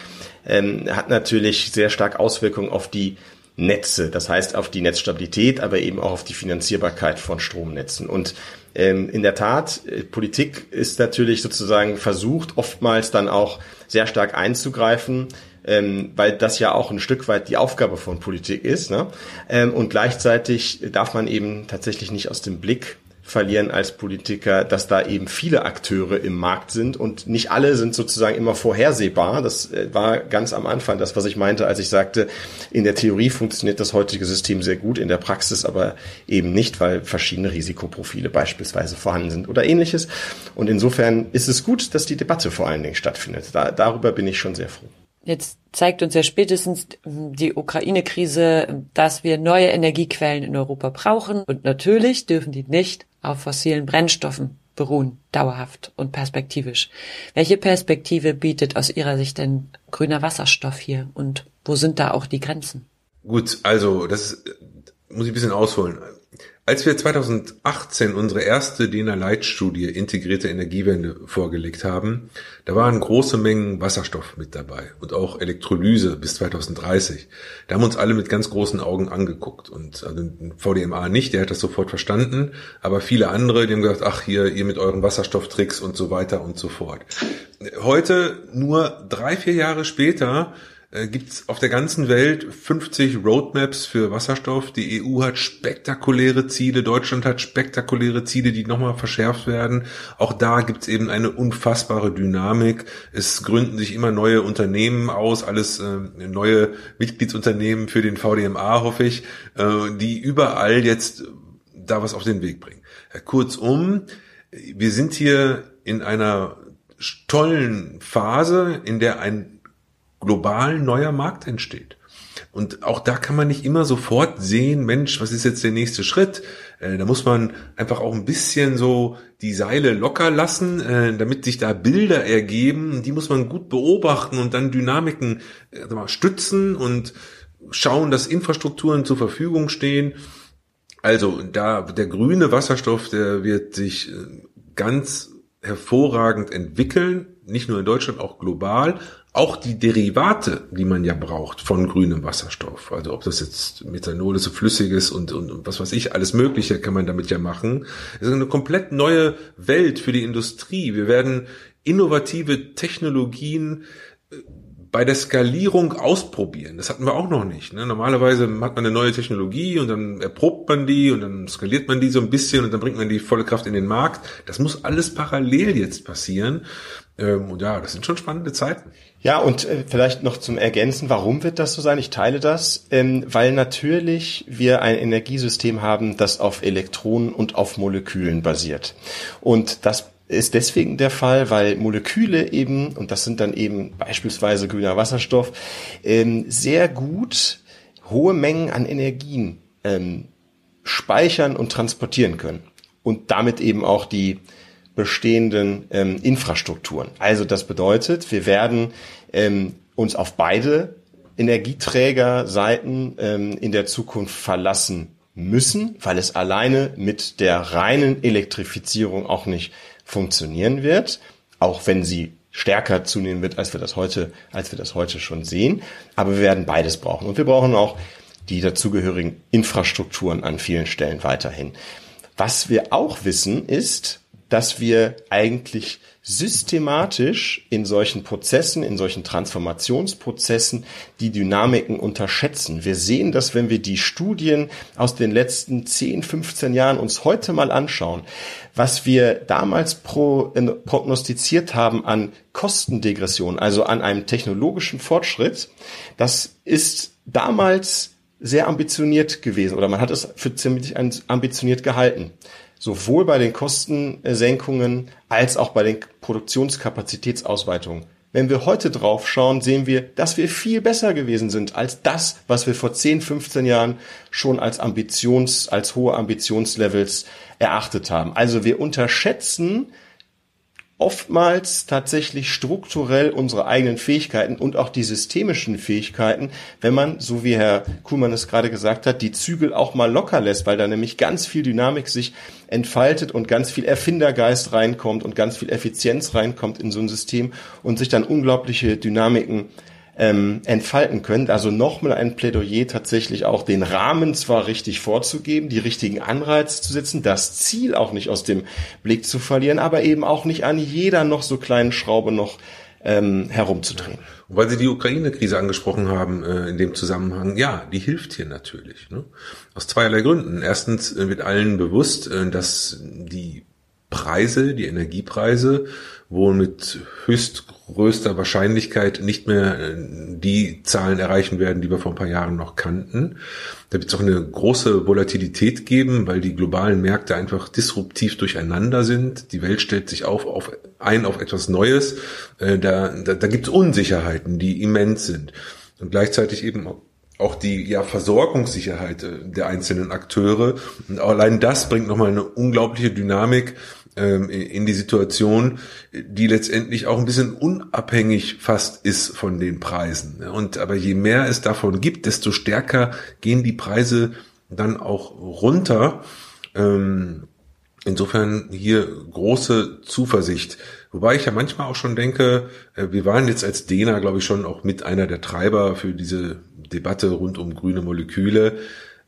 ähm, hat natürlich sehr stark Auswirkungen auf die Netze, das heißt auf die Netzstabilität, aber eben auch auf die Finanzierbarkeit von Stromnetzen. Und ähm, in der Tat, äh, Politik ist natürlich sozusagen versucht, oftmals dann auch sehr stark einzugreifen ähm, weil das ja auch ein Stück weit die Aufgabe von Politik ist. Ne? Ähm, und gleichzeitig darf man eben tatsächlich nicht aus dem Blick verlieren als Politiker, dass da eben viele Akteure im Markt sind und nicht alle sind sozusagen immer vorhersehbar. Das äh, war ganz am Anfang das, was ich meinte, als ich sagte, in der Theorie funktioniert das heutige System sehr gut, in der Praxis aber eben nicht, weil verschiedene Risikoprofile beispielsweise vorhanden sind oder ähnliches. Und insofern ist es gut, dass die Debatte vor allen Dingen stattfindet. Da, darüber bin ich schon sehr froh. Jetzt zeigt uns ja spätestens die Ukraine-Krise, dass wir neue Energiequellen in Europa brauchen. Und natürlich dürfen die nicht auf fossilen Brennstoffen beruhen, dauerhaft und perspektivisch. Welche Perspektive bietet aus Ihrer Sicht denn grüner Wasserstoff hier und wo sind da auch die Grenzen? Gut, also das muss ich ein bisschen ausholen. Als wir 2018 unsere erste DENA Leitstudie Integrierte Energiewende vorgelegt haben, da waren große Mengen Wasserstoff mit dabei und auch Elektrolyse bis 2030. Da haben uns alle mit ganz großen Augen angeguckt und also VDMA nicht, der hat das sofort verstanden, aber viele andere, die haben gesagt, ach hier, ihr mit euren Wasserstofftricks und so weiter und so fort. Heute, nur drei, vier Jahre später, äh, gibt es auf der ganzen Welt 50 Roadmaps für Wasserstoff. Die EU hat spektakuläre Ziele, Deutschland hat spektakuläre Ziele, die nochmal verschärft werden. Auch da gibt es eben eine unfassbare Dynamik. Es gründen sich immer neue Unternehmen aus, alles äh, neue Mitgliedsunternehmen für den VDMA, hoffe ich, äh, die überall jetzt da was auf den Weg bringen. Äh, kurzum, wir sind hier in einer tollen Phase, in der ein global neuer Markt entsteht. Und auch da kann man nicht immer sofort sehen, Mensch, was ist jetzt der nächste Schritt? Äh, da muss man einfach auch ein bisschen so die Seile locker lassen, äh, damit sich da Bilder ergeben. Die muss man gut beobachten und dann Dynamiken äh, stützen und schauen, dass Infrastrukturen zur Verfügung stehen. Also da der grüne Wasserstoff, der wird sich ganz hervorragend entwickeln, nicht nur in Deutschland, auch global auch die Derivate, die man ja braucht von grünem Wasserstoff, also ob das jetzt Methanol ist, so flüssiges und, und, und was weiß ich, alles Mögliche kann man damit ja machen, ist eine komplett neue Welt für die Industrie. Wir werden innovative Technologien äh, bei der Skalierung ausprobieren. Das hatten wir auch noch nicht. Ne? Normalerweise hat man eine neue Technologie und dann erprobt man die und dann skaliert man die so ein bisschen und dann bringt man die volle Kraft in den Markt. Das muss alles parallel jetzt passieren. Ähm, und ja, das sind schon spannende Zeiten. Ja, und äh, vielleicht noch zum Ergänzen, warum wird das so sein? Ich teile das, ähm, weil natürlich wir ein Energiesystem haben, das auf Elektronen und auf Molekülen basiert. Und das ist deswegen der Fall, weil Moleküle eben, und das sind dann eben beispielsweise grüner Wasserstoff, ähm, sehr gut hohe Mengen an Energien ähm, speichern und transportieren können. Und damit eben auch die bestehenden ähm, Infrastrukturen. Also das bedeutet, wir werden ähm, uns auf beide Energieträgerseiten ähm, in der Zukunft verlassen müssen, weil es alleine mit der reinen Elektrifizierung auch nicht funktionieren wird, auch wenn sie stärker zunehmen wird, als wir das heute, als wir das heute schon sehen. Aber wir werden beides brauchen. Und wir brauchen auch die dazugehörigen Infrastrukturen an vielen Stellen weiterhin. Was wir auch wissen, ist, dass wir eigentlich systematisch in solchen Prozessen, in solchen Transformationsprozessen die Dynamiken unterschätzen. Wir sehen das, wenn wir die Studien aus den letzten 10, 15 Jahren uns heute mal anschauen, was wir damals pro, äh, prognostiziert haben an Kostendegression, also an einem technologischen Fortschritt, das ist damals sehr ambitioniert gewesen oder man hat es für ziemlich ambitioniert gehalten sowohl bei den Kostensenkungen als auch bei den Produktionskapazitätsausweitungen. Wenn wir heute drauf schauen, sehen wir, dass wir viel besser gewesen sind als das, was wir vor 10, 15 Jahren schon als Ambitions, als hohe Ambitionslevels erachtet haben. Also wir unterschätzen oftmals tatsächlich strukturell unsere eigenen Fähigkeiten und auch die systemischen Fähigkeiten, wenn man, so wie Herr Kuhlmann es gerade gesagt hat, die Zügel auch mal locker lässt, weil da nämlich ganz viel Dynamik sich entfaltet und ganz viel Erfindergeist reinkommt und ganz viel Effizienz reinkommt in so ein System und sich dann unglaubliche Dynamiken ähm, entfalten können. Also nochmal ein Plädoyer tatsächlich auch den Rahmen zwar richtig vorzugeben, die richtigen Anreize zu setzen, das Ziel auch nicht aus dem Blick zu verlieren, aber eben auch nicht an jeder noch so kleinen Schraube noch ähm, herumzudrehen. Und weil Sie die Ukraine-Krise angesprochen haben äh, in dem Zusammenhang, ja, die hilft hier natürlich. Ne? Aus zweierlei Gründen. Erstens äh, wird allen bewusst, äh, dass die Preise, die Energiepreise wohl mit höchst größter Wahrscheinlichkeit nicht mehr äh, die Zahlen erreichen werden, die wir vor ein paar Jahren noch kannten. Da wird es auch eine große Volatilität geben, weil die globalen Märkte einfach disruptiv durcheinander sind. Die Welt stellt sich auf, auf ein auf etwas Neues. Äh, da, da, da gibt es Unsicherheiten, die immens sind. Und gleichzeitig eben auch die ja, Versorgungssicherheit äh, der einzelnen Akteure. Und allein das bringt nochmal eine unglaubliche Dynamik ähm, in die Situation, die letztendlich auch ein bisschen unabhängig fast ist von den Preisen. Und aber je mehr es davon gibt, desto stärker gehen die Preise dann auch runter. Ähm, insofern hier große Zuversicht. Wobei ich ja manchmal auch schon denke, äh, wir waren jetzt als DENA, glaube ich, schon auch mit einer der Treiber für diese Debatte rund um grüne Moleküle.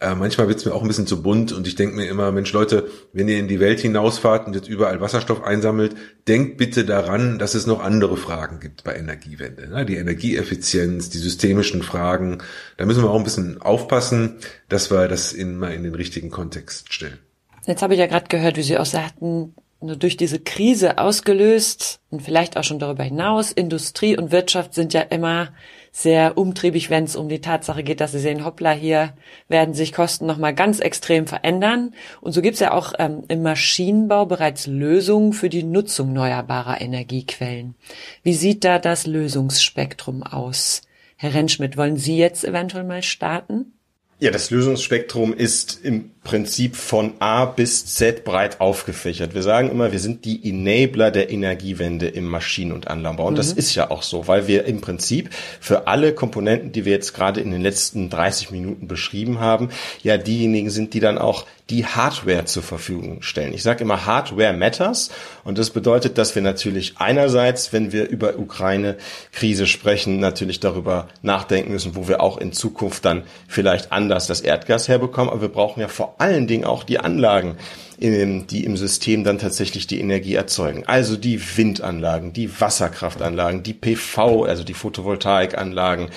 Äh, manchmal wird's mir auch ein bisschen zu bunt und ich denke mir immer, Mensch Leute, wenn ihr in die Welt hinausfahrt und jetzt überall Wasserstoff einsammelt, denkt bitte daran, dass es noch andere Fragen gibt bei Energiewende. Ne? Die Energieeffizienz, die systemischen Fragen. Da müssen wir auch ein bisschen aufpassen, dass wir das mal in den richtigen Kontext stellen. Jetzt habe ich ja gerade gehört, wie Sie auch sagten, nur durch diese Krise ausgelöst und vielleicht auch schon darüber hinaus, Industrie und Wirtschaft sind ja immer sehr umtriebig, wenn es um die Tatsache geht, dass sie sehen, hoppla, hier werden sich Kosten nochmal ganz extrem verändern. Und so gibt es ja auch ähm, im Maschinenbau bereits Lösungen für die Nutzung erneuerbarer Energiequellen. Wie sieht da das Lösungsspektrum aus? Herr Rentschmidt, wollen Sie jetzt eventuell mal starten? Ja, das Lösungsspektrum ist im Prinzip von A bis Z breit aufgefächert. Wir sagen immer, wir sind die Enabler der Energiewende im Maschinen- und Anlagenbau. Und mhm. das ist ja auch so, weil wir im Prinzip für alle Komponenten, die wir jetzt gerade in den letzten 30 Minuten beschrieben haben, ja diejenigen sind, die dann auch die Hardware zur Verfügung stellen. Ich sage immer, Hardware matters. Und das bedeutet, dass wir natürlich einerseits, wenn wir über Ukraine-Krise sprechen, natürlich darüber nachdenken müssen, wo wir auch in Zukunft dann vielleicht anders das Erdgas herbekommen. Aber wir brauchen ja vor allen Dingen auch die Anlagen, die im System dann tatsächlich die Energie erzeugen. Also die Windanlagen, die Wasserkraftanlagen, die PV, also die Photovoltaikanlagen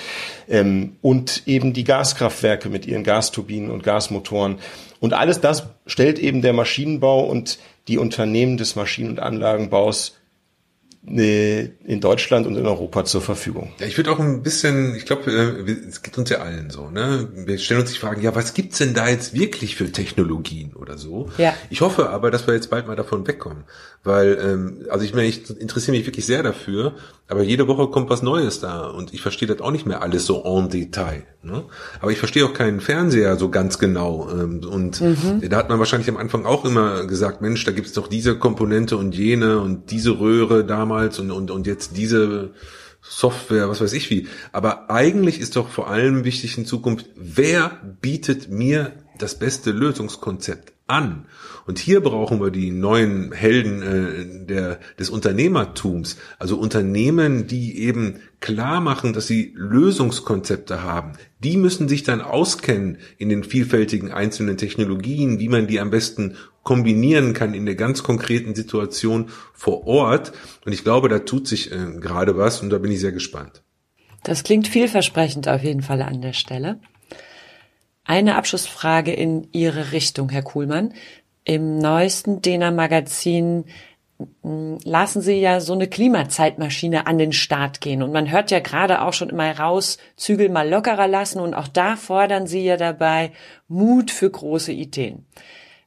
ähm, und eben die Gaskraftwerke mit ihren Gasturbinen und Gasmotoren. Und alles das stellt eben der Maschinenbau und die Unternehmen des Maschinen- und Anlagenbaus in Deutschland und in Europa zur Verfügung. Ja, ich würde auch ein bisschen, ich glaube, äh, es geht uns ja allen so, ne? Wir stellen uns die Fragen, ja, was gibt's denn da jetzt wirklich für Technologien oder so? Ja. Ich hoffe aber, dass wir jetzt bald mal davon wegkommen, weil, ähm, also ich meine, ich interessiere mich wirklich sehr dafür, aber jede Woche kommt was Neues da und ich verstehe das auch nicht mehr alles so en Detail. Ne? Aber ich verstehe auch keinen Fernseher so ganz genau. Ähm, und mhm. da hat man wahrscheinlich am Anfang auch immer gesagt, Mensch, da gibt's doch diese Komponente und jene und diese Röhre damals und, und, und jetzt diese Software, was weiß ich wie. Aber eigentlich ist doch vor allem wichtig in Zukunft, wer bietet mir das beste Lösungskonzept an? Und hier brauchen wir die neuen Helden äh, der, des Unternehmertums, also Unternehmen, die eben klar machen, dass sie Lösungskonzepte haben. Die müssen sich dann auskennen in den vielfältigen einzelnen Technologien, wie man die am besten kombinieren kann in der ganz konkreten Situation vor Ort. Und ich glaube, da tut sich äh, gerade was und da bin ich sehr gespannt. Das klingt vielversprechend auf jeden Fall an der Stelle. Eine Abschlussfrage in Ihre Richtung, Herr Kuhlmann. Im neuesten Dena-Magazin hm, lassen Sie ja so eine Klimazeitmaschine an den Start gehen. Und man hört ja gerade auch schon immer raus, Zügel mal lockerer lassen. Und auch da fordern Sie ja dabei Mut für große Ideen.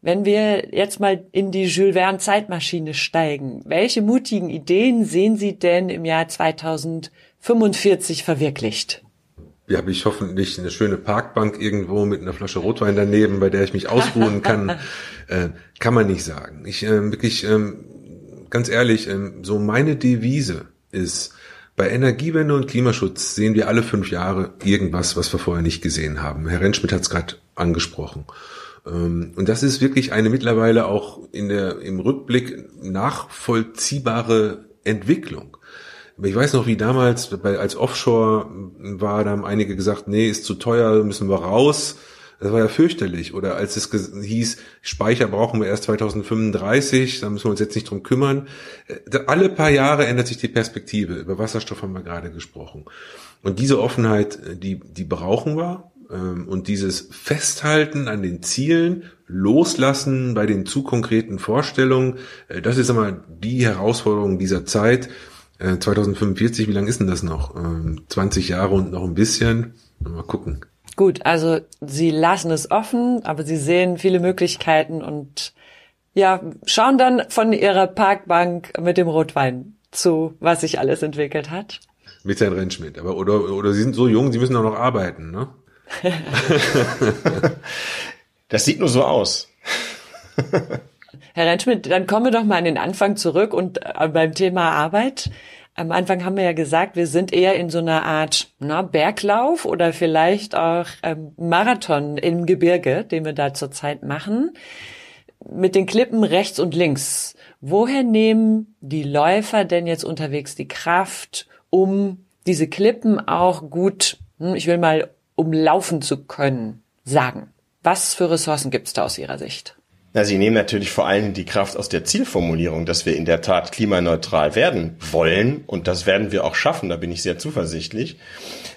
Wenn wir jetzt mal in die Jules Verne Zeitmaschine steigen, welche mutigen Ideen sehen Sie denn im Jahr 2045 verwirklicht? Ja, habe ich hoffentlich eine schöne Parkbank irgendwo mit einer Flasche Rotwein daneben, bei der ich mich ausruhen kann. äh, kann man nicht sagen. Ich äh, wirklich, äh, ganz ehrlich, äh, so meine Devise ist, bei Energiewende und Klimaschutz sehen wir alle fünf Jahre irgendwas, was wir vorher nicht gesehen haben. Herr Rentschmidt hat es gerade angesprochen. Ähm, und das ist wirklich eine mittlerweile auch in der, im Rückblick nachvollziehbare Entwicklung. Ich weiß noch, wie damals bei, als Offshore war, da haben einige gesagt, nee, ist zu teuer, müssen wir raus. Das war ja fürchterlich. Oder als es hieß, Speicher brauchen wir erst 2035, da müssen wir uns jetzt nicht drum kümmern. Äh, alle paar Jahre ändert sich die Perspektive. Über Wasserstoff haben wir gerade gesprochen. Und diese Offenheit, äh, die, die brauchen wir. Ähm, und dieses Festhalten an den Zielen, loslassen bei den zu konkreten Vorstellungen, äh, das ist immer die Herausforderung dieser Zeit. 2045, äh, wie lange ist denn das noch? 20 ähm, Jahre und noch ein bisschen. Mal gucken. Gut, also Sie lassen es offen, aber Sie sehen viele Möglichkeiten und ja, schauen dann von Ihrer Parkbank mit dem Rotwein zu, was sich alles entwickelt hat. Mit Herrn Rentschmidt. Aber oder, oder Sie sind so jung, Sie müssen auch noch arbeiten, ne? das sieht nur so aus. Herr Rentschmidt, dann kommen wir doch mal an den Anfang zurück und äh, beim Thema Arbeit. Am Anfang haben wir ja gesagt, wir sind eher in so einer Art na, Berglauf oder vielleicht auch ähm, Marathon im Gebirge, den wir da zurzeit machen, mit den Klippen rechts und links. Woher nehmen die Läufer denn jetzt unterwegs die Kraft, um diese Klippen auch gut, hm, ich will mal, umlaufen zu können, sagen? Was für Ressourcen gibt es da aus Ihrer Sicht? Na, Sie nehmen natürlich vor allem die Kraft aus der Zielformulierung, dass wir in der Tat klimaneutral werden wollen. Und das werden wir auch schaffen, da bin ich sehr zuversichtlich.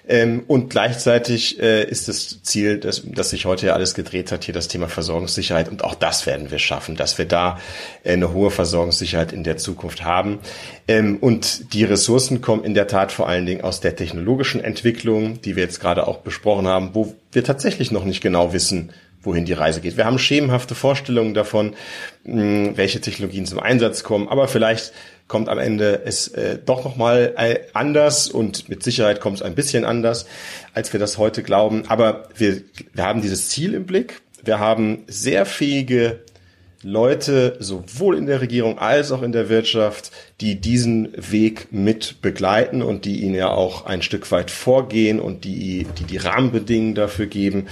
Ähm, und gleichzeitig äh, ist das Ziel, dass, dass sich heute ja alles gedreht hat, hier das Thema Versorgungssicherheit. Und auch das werden wir schaffen, dass wir da äh, eine hohe Versorgungssicherheit in der Zukunft haben. Ähm, und die Ressourcen kommen in der Tat vor allen Dingen aus der technologischen Entwicklung, die wir jetzt gerade auch besprochen haben, wo wir tatsächlich noch nicht genau wissen, wohin die Reise geht. Wir haben schemenhafte Vorstellungen davon, welche Technologien zum Einsatz kommen, aber vielleicht kommt am Ende es äh, doch noch mal äh, anders und mit Sicherheit kommt es ein bisschen anders, als wir das heute glauben. Aber wir, wir haben dieses Ziel im Blick. Wir haben sehr fähige Leute sowohl in der Regierung als auch in der Wirtschaft, die diesen Weg mit begleiten und die ihn ja auch ein Stück weit vorgehen und die die, die Rahmenbedingungen dafür geben.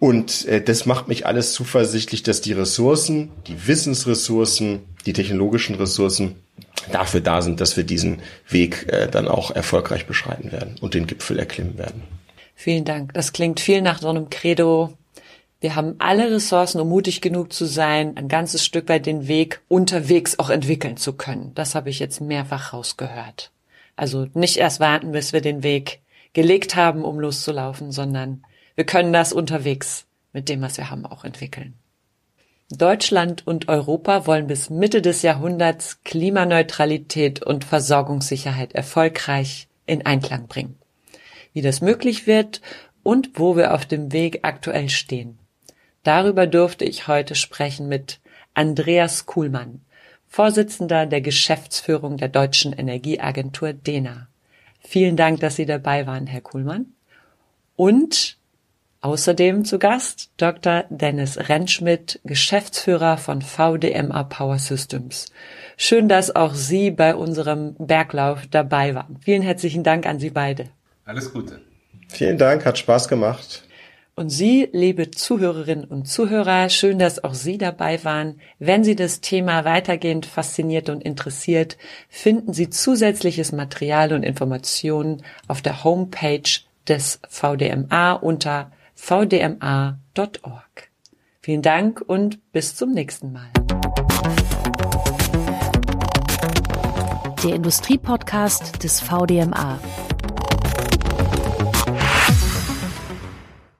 Und äh, das macht mich alles zuversichtlich, dass die Ressourcen, die Wissensressourcen, die technologischen Ressourcen dafür da sind, dass wir diesen Weg äh, dann auch erfolgreich beschreiten werden und den Gipfel erklimmen werden. Vielen Dank. Das klingt viel nach so einem Credo, wir haben alle Ressourcen, um mutig genug zu sein, ein ganzes Stück weit den Weg unterwegs auch entwickeln zu können. Das habe ich jetzt mehrfach rausgehört. Also nicht erst warten, bis wir den Weg gelegt haben, um loszulaufen, sondern wir können das unterwegs mit dem, was wir haben, auch entwickeln. Deutschland und Europa wollen bis Mitte des Jahrhunderts Klimaneutralität und Versorgungssicherheit erfolgreich in Einklang bringen. Wie das möglich wird und wo wir auf dem Weg aktuell stehen. Darüber durfte ich heute sprechen mit Andreas Kuhlmann, Vorsitzender der Geschäftsführung der Deutschen Energieagentur DENA. Vielen Dank, dass Sie dabei waren, Herr Kuhlmann. Und außerdem zu Gast Dr. Dennis Rentschmidt, Geschäftsführer von VDMA Power Systems. Schön, dass auch Sie bei unserem Berglauf dabei waren. Vielen herzlichen Dank an Sie beide. Alles Gute. Vielen Dank, hat Spaß gemacht. Und Sie, liebe Zuhörerinnen und Zuhörer, schön, dass auch Sie dabei waren. Wenn Sie das Thema weitergehend fasziniert und interessiert, finden Sie zusätzliches Material und Informationen auf der Homepage des VDMA unter vdma.org. Vielen Dank und bis zum nächsten Mal. Der Industriepodcast des VDMA